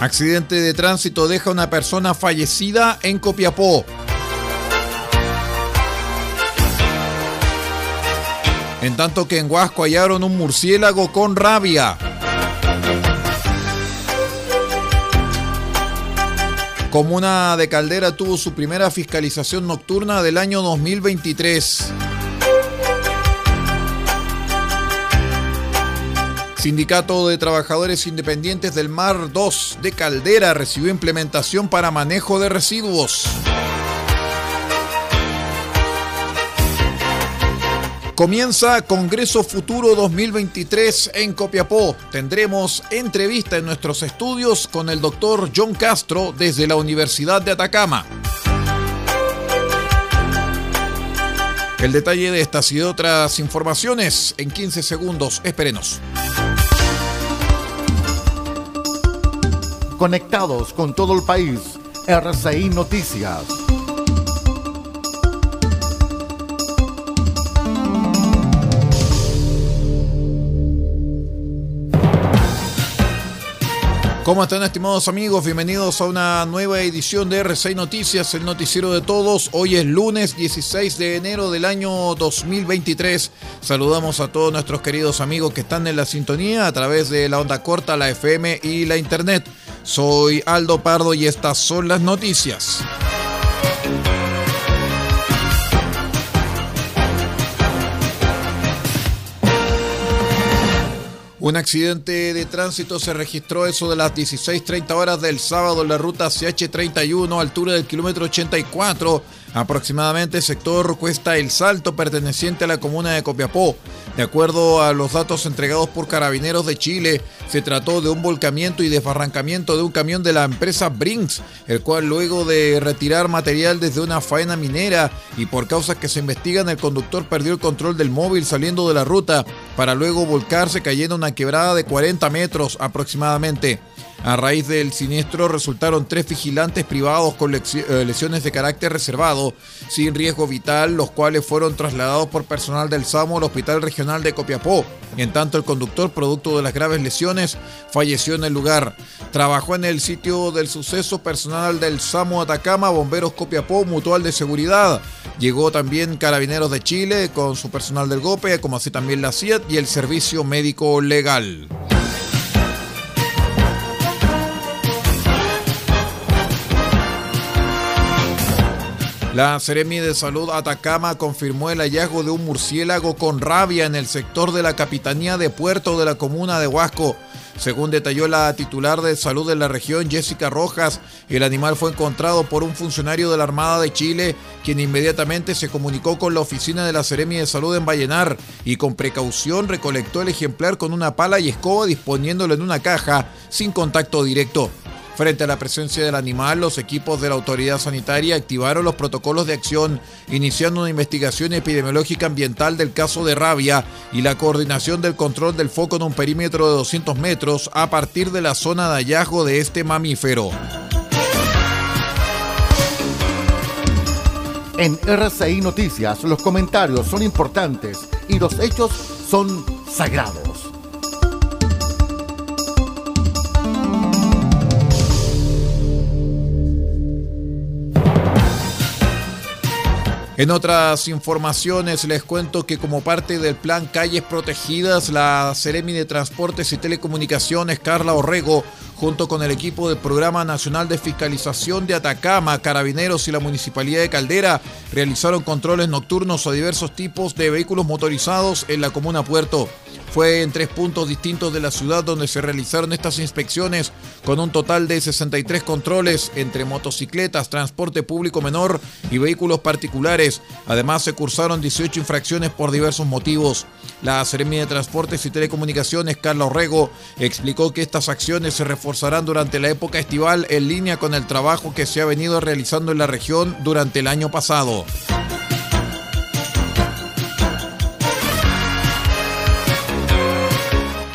Accidente de tránsito deja una persona fallecida en Copiapó. En tanto que en Huasco hallaron un murciélago con rabia. Comuna de Caldera tuvo su primera fiscalización nocturna del año 2023. Sindicato de Trabajadores Independientes del Mar 2 de Caldera recibió implementación para manejo de residuos. Comienza Congreso Futuro 2023 en Copiapó. Tendremos entrevista en nuestros estudios con el doctor John Castro desde la Universidad de Atacama. El detalle de estas y de otras informaciones en 15 segundos. Espérenos. Conectados con todo el país. RCI Noticias. ¿Cómo están estimados amigos? Bienvenidos a una nueva edición de R6 Noticias, el noticiero de todos. Hoy es lunes 16 de enero del año 2023. Saludamos a todos nuestros queridos amigos que están en la sintonía a través de la onda corta, la FM y la Internet. Soy Aldo Pardo y estas son las noticias. Un accidente de tránsito se registró eso de las 16.30 horas del sábado en la ruta CH31, altura del kilómetro 84, aproximadamente sector Cuesta El Salto, perteneciente a la comuna de Copiapó. De acuerdo a los datos entregados por Carabineros de Chile, se trató de un volcamiento y desbarrancamiento de un camión de la empresa Brinks, el cual luego de retirar material desde una faena minera y por causas que se investigan, el conductor perdió el control del móvil saliendo de la ruta para luego volcarse cayendo una quebrada de 40 metros aproximadamente. A raíz del siniestro resultaron tres vigilantes privados con lesiones de carácter reservado, sin riesgo vital, los cuales fueron trasladados por personal del SAMO al Hospital Regional de Copiapó. En tanto, el conductor, producto de las graves lesiones, falleció en el lugar. Trabajó en el sitio del suceso personal del SAMO Atacama, Bomberos Copiapó, Mutual de Seguridad. Llegó también Carabineros de Chile con su personal del GOPE, como así también la CIET y el Servicio Médico Legal. La Seremi de Salud Atacama confirmó el hallazgo de un murciélago con rabia en el sector de la Capitanía de Puerto de la comuna de Huasco. Según detalló la titular de salud de la región, Jessica Rojas, el animal fue encontrado por un funcionario de la Armada de Chile, quien inmediatamente se comunicó con la oficina de la Seremi de Salud en Vallenar y con precaución recolectó el ejemplar con una pala y escoba disponiéndolo en una caja sin contacto directo. Frente a la presencia del animal, los equipos de la autoridad sanitaria activaron los protocolos de acción, iniciando una investigación epidemiológica ambiental del caso de rabia y la coordinación del control del foco en un perímetro de 200 metros a partir de la zona de hallazgo de este mamífero. En RCI Noticias los comentarios son importantes y los hechos son sagrados. En otras informaciones les cuento que como parte del plan Calles Protegidas, la Ceremi de Transportes y Telecomunicaciones, Carla Orrego, junto con el equipo del Programa Nacional de Fiscalización de Atacama, Carabineros y la Municipalidad de Caldera, realizaron controles nocturnos a diversos tipos de vehículos motorizados en la comuna Puerto. Fue en tres puntos distintos de la ciudad donde se realizaron estas inspecciones con un total de 63 controles entre motocicletas, transporte público menor y vehículos particulares. Además se cursaron 18 infracciones por diversos motivos. La Seremia de Transportes y Telecomunicaciones, Carla Orrego, explicó que estas acciones se durante la época estival en línea con el trabajo que se ha venido realizando en la región durante el año pasado.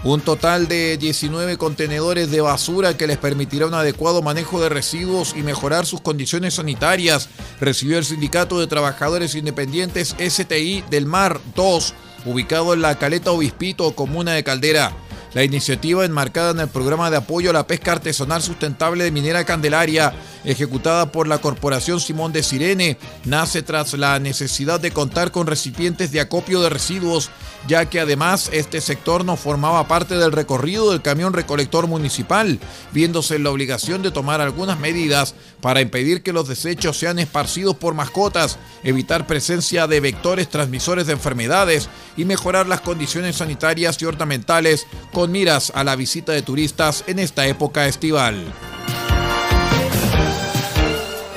Un total de 19 contenedores de basura que les permitirá un adecuado manejo de residuos y mejorar sus condiciones sanitarias, recibió el Sindicato de Trabajadores Independientes STI del Mar 2, ubicado en la Caleta Obispito, comuna de Caldera. La iniciativa enmarcada en el programa de apoyo a la pesca artesanal sustentable de Minera Candelaria, ejecutada por la Corporación Simón de Sirene, nace tras la necesidad de contar con recipientes de acopio de residuos, ya que además este sector no formaba parte del recorrido del camión recolector municipal, viéndose la obligación de tomar algunas medidas para impedir que los desechos sean esparcidos por mascotas, evitar presencia de vectores transmisores de enfermedades y mejorar las condiciones sanitarias y ornamentales con miras a la visita de turistas en esta época estival.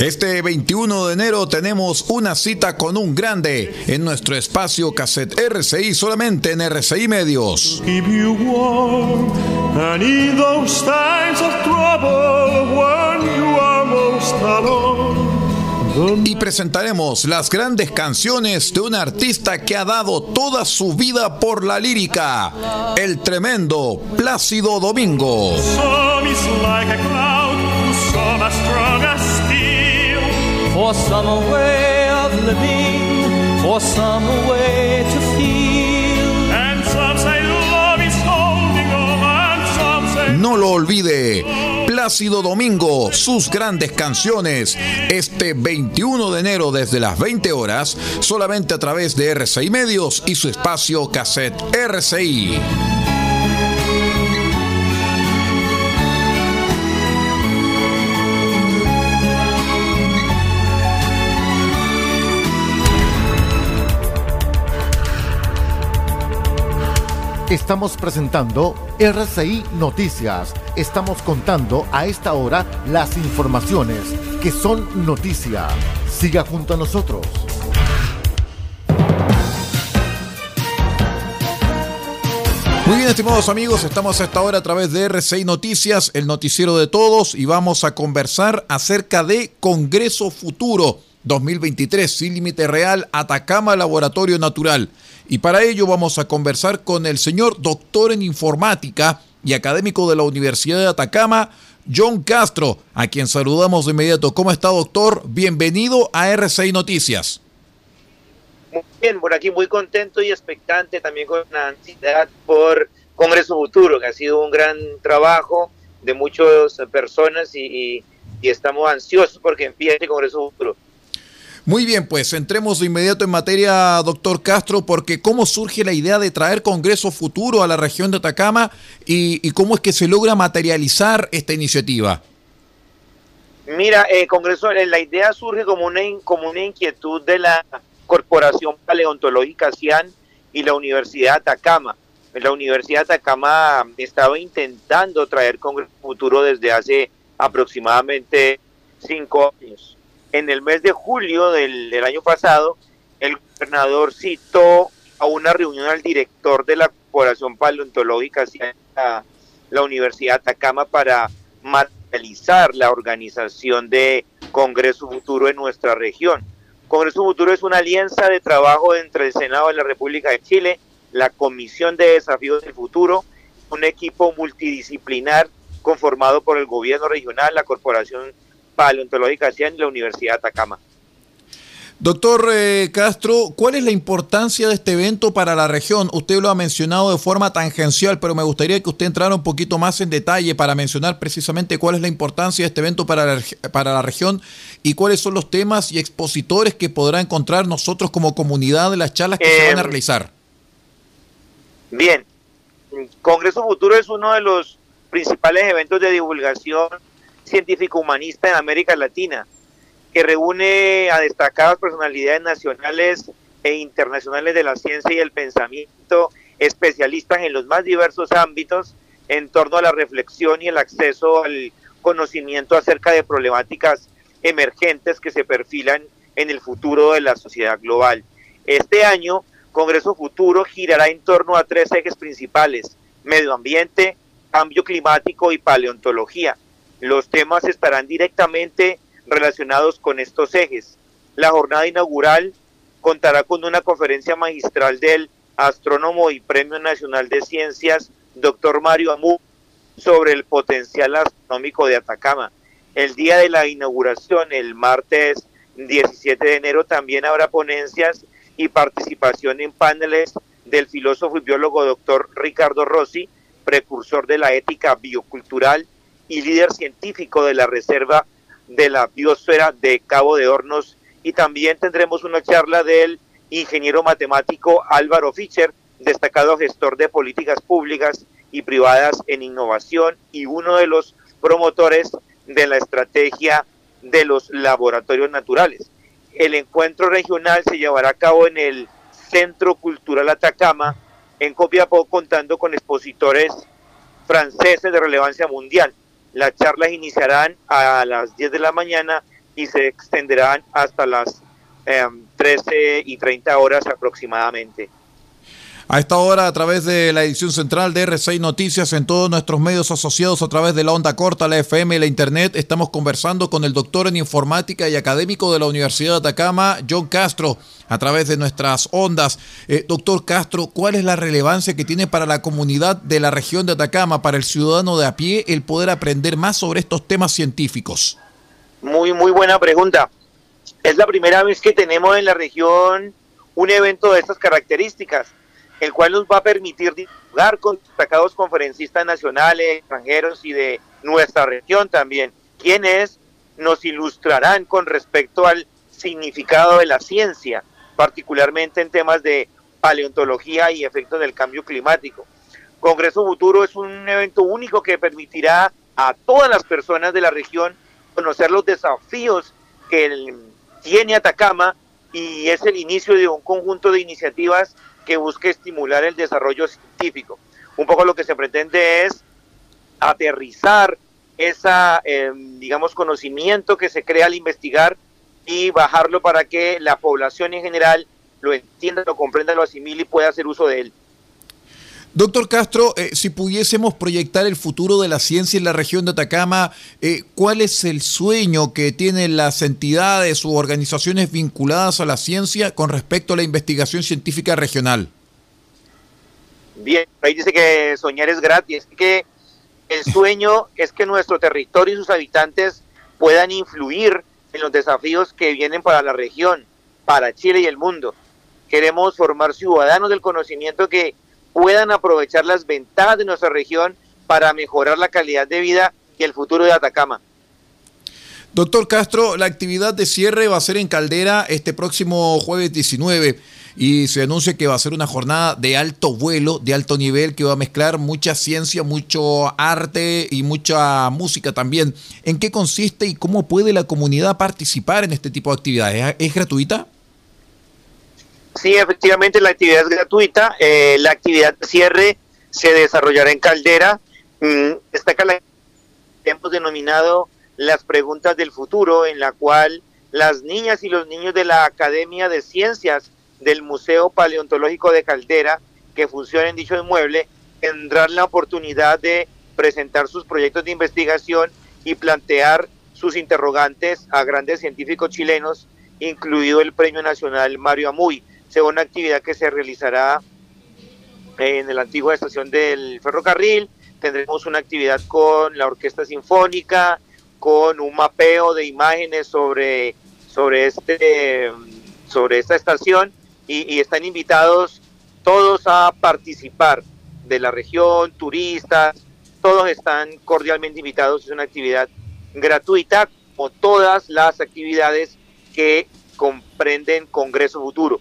Este 21 de enero tenemos una cita con un grande en nuestro espacio cassette RCI solamente en RCI Medios. Y presentaremos las grandes canciones de un artista que ha dado toda su vida por la lírica, el tremendo Plácido Domingo. No lo olvide. Plácido Domingo, sus grandes canciones, este 21 de enero desde las 20 horas, solamente a través de RCI Medios y su espacio cassette RCI. Estamos presentando RCI Noticias. Estamos contando a esta hora las informaciones que son noticia. Siga junto a nosotros. Muy bien, estimados amigos, estamos a esta hora a través de RCI Noticias, el noticiero de todos, y vamos a conversar acerca de Congreso Futuro 2023, sin límite real, Atacama Laboratorio Natural. Y para ello vamos a conversar con el señor doctor en informática y académico de la Universidad de Atacama, John Castro, a quien saludamos de inmediato. ¿Cómo está, doctor? Bienvenido a RCI Noticias. Muy bien, por aquí muy contento y expectante, también con ansiedad por Congreso Futuro, que ha sido un gran trabajo de muchas personas y, y estamos ansiosos porque empiece el Congreso Futuro. Muy bien, pues entremos de inmediato en materia, doctor Castro, porque cómo surge la idea de traer Congreso Futuro a la región de Atacama y, cómo es que se logra materializar esta iniciativa. Mira, eh, Congreso, eh, la idea surge como una, como una inquietud de la Corporación Paleontológica CIAN y la Universidad de Atacama. La Universidad de Atacama estaba intentando traer Congreso Futuro desde hace aproximadamente cinco años. En el mes de julio del, año pasado, el gobernador citó a una reunión al director de la Corporación Paleontológica CIAN, la, la Universidad de Atacama para realizar la organización de Congreso Futuro en nuestra región. Congreso Futuro es una alianza de trabajo entre el Senado de la República de Chile, la Comisión de Desafíos del Futuro, un equipo multidisciplinar conformado por el gobierno regional, la Corporación Paleontológica CIAN y la Universidad de Atacama. Doctor eh, Castro, ¿cuál es la importancia de este evento para la región? Usted lo ha mencionado de forma tangencial, pero me gustaría que usted entrara un poquito más en detalle para mencionar precisamente cuál es la importancia de este evento para la, para la región y cuáles son los temas y expositores que podrá encontrar nosotros como comunidad de las charlas que se van a em, realizar. Bien, Congreso Futuro es uno de los principales eventos de divulgación científico-humanista en América Latina que reúne a destacadas personalidades nacionales e internacionales de la ciencia y el pensamiento, especialistas en los más diversos ámbitos en torno a la reflexión y el acceso al conocimiento acerca de problemáticas emergentes que se perfilan en el futuro de la sociedad global. Este año, Congreso Futuro girará en torno a tres ejes principales, medio ambiente, cambio climático y paleontología. Los temas estarán directamente relacionados con estos ejes. La jornada inaugural contará con una conferencia magistral del astrónomo y Premio Nacional de Ciencias, doctor Mario Amu, sobre el potencial astronómico de Atacama. El día de la inauguración, el martes 17 de enero, también habrá ponencias y participación en paneles del filósofo y biólogo doctor Ricardo Rossi, precursor de la ética biocultural y líder científico de la Reserva de la biosfera de Cabo de Hornos y también tendremos una charla del ingeniero matemático Álvaro Fischer, destacado gestor de políticas públicas y privadas en innovación y uno de los promotores de la estrategia de los laboratorios naturales. El encuentro regional se llevará a cabo en el Centro Cultural Atacama, en Copiapó, contando con expositores franceses de relevancia mundial. Las charlas iniciarán a las 10 de la mañana y se extenderán hasta las 13 em, y 30 horas aproximadamente. A esta hora, a través de la edición central de R6 Noticias, en todos nuestros medios asociados a través de la onda corta, la FM y la Internet, estamos conversando con el doctor en informática y académico de la Universidad de Atacama, John Castro, a través de nuestras ondas. Eh, doctor Castro, ¿cuál es la relevancia que tiene para la comunidad de la región de Atacama, para el ciudadano de a pie, el poder aprender más sobre estos temas científicos? Muy, muy buena pregunta. Es la primera vez que tenemos en la región un evento de estas características el cual nos va a permitir dialogar con destacados conferencistas nacionales, extranjeros y de nuestra región también, quienes nos ilustrarán con respecto al significado de la ciencia, particularmente en temas de paleontología y efectos del cambio climático. Congreso Futuro es un evento único que permitirá a todas las personas de la región conocer los desafíos que tiene Atacama y es el inicio de un conjunto de iniciativas que busque estimular el desarrollo científico. Un poco lo que se pretende es aterrizar esa, em, digamos, conocimiento que se crea al investigar y bajarlo para que la población en general lo entienda, lo comprenda, lo asimile y pueda hacer uso de él. Doctor Castro, eh, si pudiésemos proyectar el futuro de la ciencia en la región de Atacama, eh, ¿cuál es el sueño que tienen las entidades u organizaciones vinculadas a la ciencia con respecto a la investigación científica regional? Bien, ahí dice que soñar es gratis, que el sueño es que nuestro territorio y sus habitantes puedan influir en los desafíos que vienen para la región, para Chile y el mundo. Queremos formar ciudadanos del conocimiento que puedan aprovechar las ventajas de nuestra región para mejorar la calidad de vida y el futuro de Atacama. Doctor Castro, la actividad de cierre va a ser en Caldera este próximo jueves 19 y se anuncia que va a ser una jornada de alto vuelo, de alto nivel, que va a mezclar mucha ciencia, mucho arte y mucha música también. ¿En qué consiste y cómo puede la comunidad participar en este tipo de actividades? ¿Es gratuita? Sí, efectivamente la actividad es gratuita. Eh, la actividad de cierre se desarrollará en Caldera. Mm, esta la hemos denominado las preguntas del futuro, en la cual las niñas y los niños de la Academia de Ciencias del Museo Paleontológico de Caldera, que funciona en dicho inmueble, tendrán la oportunidad de presentar sus proyectos de investigación y plantear sus interrogantes a grandes científicos chilenos, incluido el Premio Nacional Mario Amuy. Según una actividad que se realizará en la antigua estación del ferrocarril. Tendremos una actividad con la Orquesta Sinfónica, con un mapeo de imágenes sobre, sobre, este, sobre esta estación y, están invitados todos a participar de la región, turistas, todos están cordialmente invitados. Es una actividad gratuita, como todas las actividades que comprenden Congreso Futuro.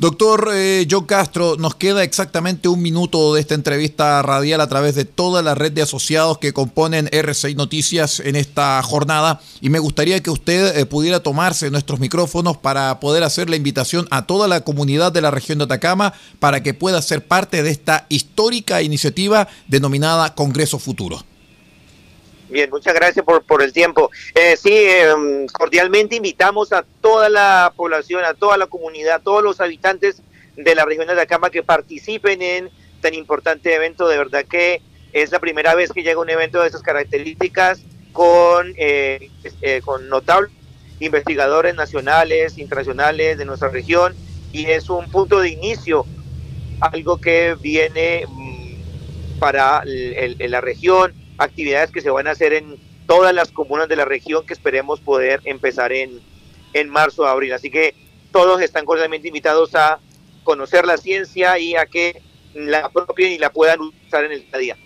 Doctor eh, John Castro, nos queda exactamente un minuto de esta entrevista radial a través de toda la red de asociados que componen R6 Noticias en esta jornada y me gustaría que usted eh, pudiera tomarse nuestros micrófonos para poder hacer la invitación a toda la comunidad de la región de Atacama para que pueda ser parte de esta histórica iniciativa denominada Congreso Futuro. Bien, muchas gracias por, por el tiempo. Eh, sí, em, cordialmente invitamos a toda la población, a toda la comunidad, a todos los habitantes de la región de Atacama que participen en tan importante evento. De verdad que es la primera vez que llega un evento de estas características con, eh, eh, con notables investigadores nacionales, internacionales de nuestra región y es un punto de inicio, algo que viene mm, para la región actividades que se van a hacer en todas las comunas de la región que esperemos poder empezar en, en marzo o abril. Así que todos están cordialmente invitados a conocer la ciencia y a que la propia y la puedan usar en el día a día.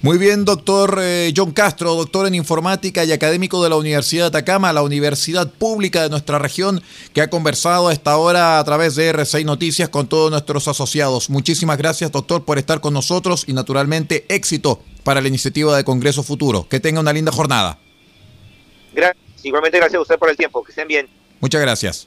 Muy bien, doctor eh, John Castro, doctor en informática y académico de la Universidad de Atacama, la universidad pública de nuestra región, que ha conversado a esta hora a través de R6 Noticias con todos nuestros asociados. Muchísimas gracias, doctor, por estar con nosotros y naturalmente éxito para la iniciativa de Congreso Futuro. Que tenga una linda jornada. Gracias. Igualmente gracias a usted por el tiempo. Que estén bien. Muchas gracias.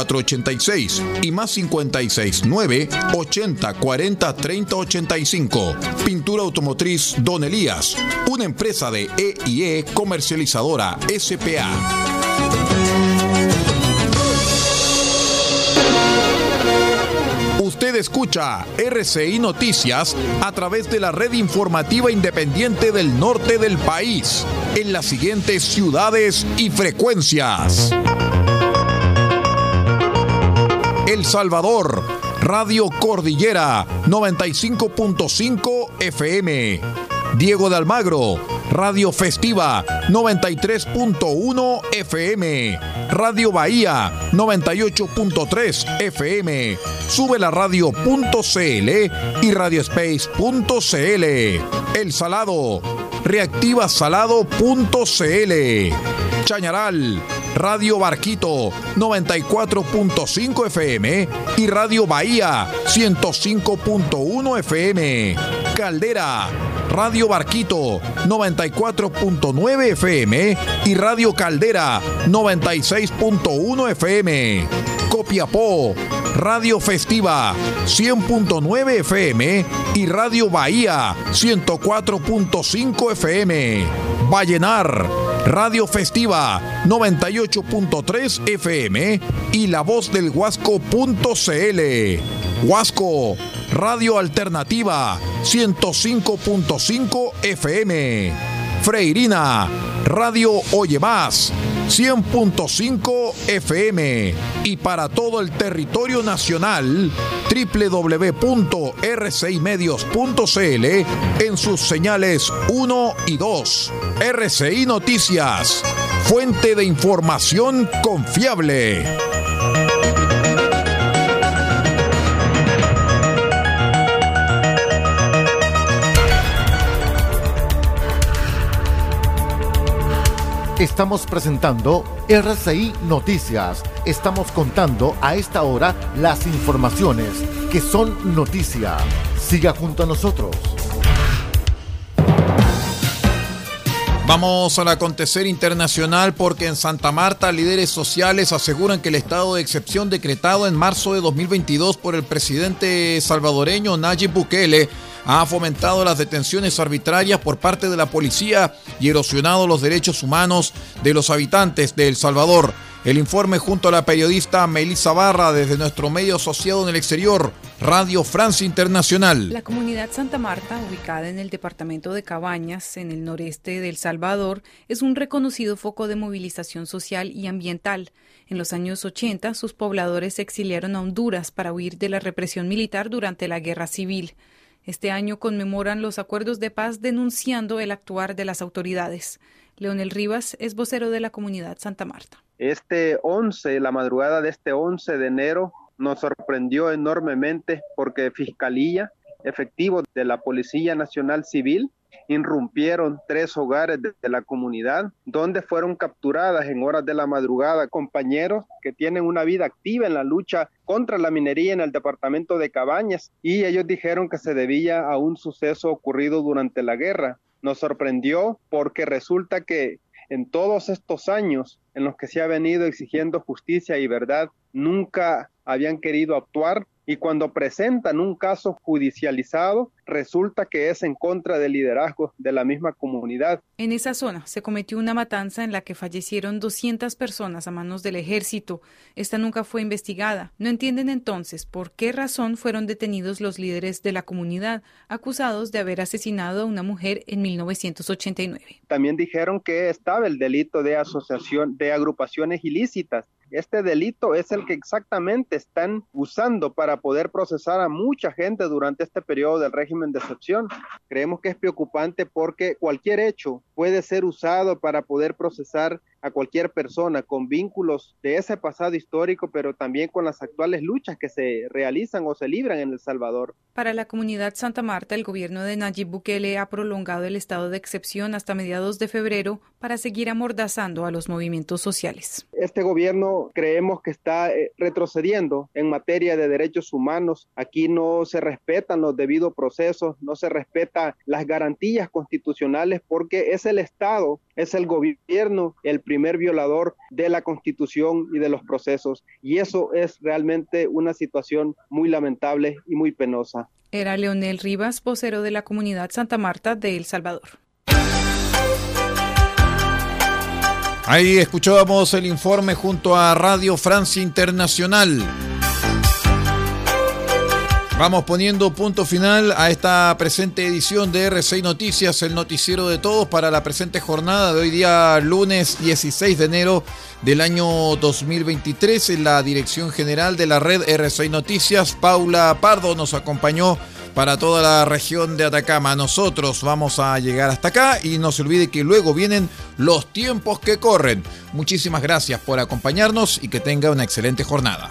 86 y más 56 9 80 40 30 85. Pintura automotriz Don Elías, una empresa de EIE comercializadora SPA. Usted escucha RCI Noticias a través de la red informativa independiente del norte del país, en las siguientes ciudades y frecuencias. El Salvador, Radio Cordillera 95.5 FM. Diego de Almagro, Radio Festiva 93.1 FM, Radio Bahía 98.3 FM, sube la radio.cl y radiospace.cl. El Salado, reactivasalado.cl. Chañaral, Radio Barquito 94.5 FM y Radio Bahía 105.1 FM. Caldera, Radio Barquito 94.9 FM y Radio Caldera 96.1 FM. Copiapó, Radio Festiva 100.9 FM y Radio Bahía 104.5 FM. Vallenar, Radio Festiva 98.3 FM y La Voz del Huasco.cl. Huasco, Radio Alternativa 105.5 FM. Freirina, Radio Oye Más 100.5 FM y para todo el territorio nacional www.rcimedios.cl en sus señales 1 y 2. RCI Noticias, fuente de información confiable. Estamos presentando RCI Noticias. Estamos contando a esta hora las informaciones que son noticia. Siga junto a nosotros. Vamos al acontecer internacional porque en Santa Marta líderes sociales aseguran que el estado de excepción decretado en marzo de 2022 por el presidente salvadoreño Nayib Bukele ha fomentado las detenciones arbitrarias por parte de la policía y erosionado los derechos humanos de los habitantes de El Salvador. El informe junto a la periodista Melissa Barra desde nuestro medio asociado en el exterior, Radio Francia Internacional. La comunidad Santa Marta, ubicada en el departamento de Cabañas, en el noreste de El Salvador, es un reconocido foco de movilización social y ambiental. En los años 80, sus pobladores se exiliaron a Honduras para huir de la represión militar durante la guerra civil. Este año conmemoran los acuerdos de paz denunciando el actuar de las autoridades. Leonel Rivas es vocero de la comunidad Santa Marta. Este 11, la madrugada de este 11 de enero, nos sorprendió enormemente porque Fiscalía, efectivo de la Policía Nacional Civil, irrumpieron tres hogares de, la comunidad donde fueron capturadas en horas de la madrugada compañeros que tienen una vida activa en la lucha contra la minería en el departamento de Cabañas y ellos dijeron que se debía a un suceso ocurrido durante la guerra. Nos sorprendió porque resulta que en todos estos años en los que se ha venido exigiendo justicia y verdad, nunca habían querido actuar y cuando presentan un caso judicializado, resulta que es en contra del liderazgo de la misma comunidad. En esa zona se cometió una matanza en la que fallecieron 200 personas a manos del ejército. Esta nunca fue investigada. No entienden entonces por qué razón fueron detenidos los líderes de la comunidad, acusados de haber asesinado a una mujer en 1989. También dijeron que estaba el delito de asociación de agrupaciones ilícitas este delito es el que exactamente están usando para poder procesar a mucha gente durante este periodo del régimen de excepción. Creemos que es preocupante porque cualquier hecho puede ser usado para poder procesar a cualquier persona con vínculos de ese pasado histórico, pero también con las actuales luchas que se realizan o se libran en El Salvador. Para la comunidad Santa Marta, el gobierno de Nayib Bukele ha prolongado el estado de excepción hasta mediados de febrero para seguir amordazando a los movimientos sociales. Este gobierno creemos que está eh, retrocediendo en materia de derechos humanos. Aquí no se respetan los debidos procesos, no se respetan las garantías constitucionales porque es el Estado, es el gobierno el primer violador de la constitución y de los procesos. Y eso es realmente una situación muy lamentable y muy penosa. Era Leonel Rivas, vocero de la comunidad Santa Marta de El Salvador. Ahí escuchábamos el informe junto a Radio Francia Internacional. Vamos poniendo punto final a esta presente edición de R6 Noticias, el noticiero de todos para la presente jornada de hoy día lunes 16 de enero del año 2023. En la dirección general de la red R6 Noticias, Paula Pardo nos acompañó para toda la región de Atacama. Nosotros vamos a llegar hasta acá y no se olvide que luego vienen los tiempos que corren. Muchísimas gracias por acompañarnos y que tenga una excelente jornada.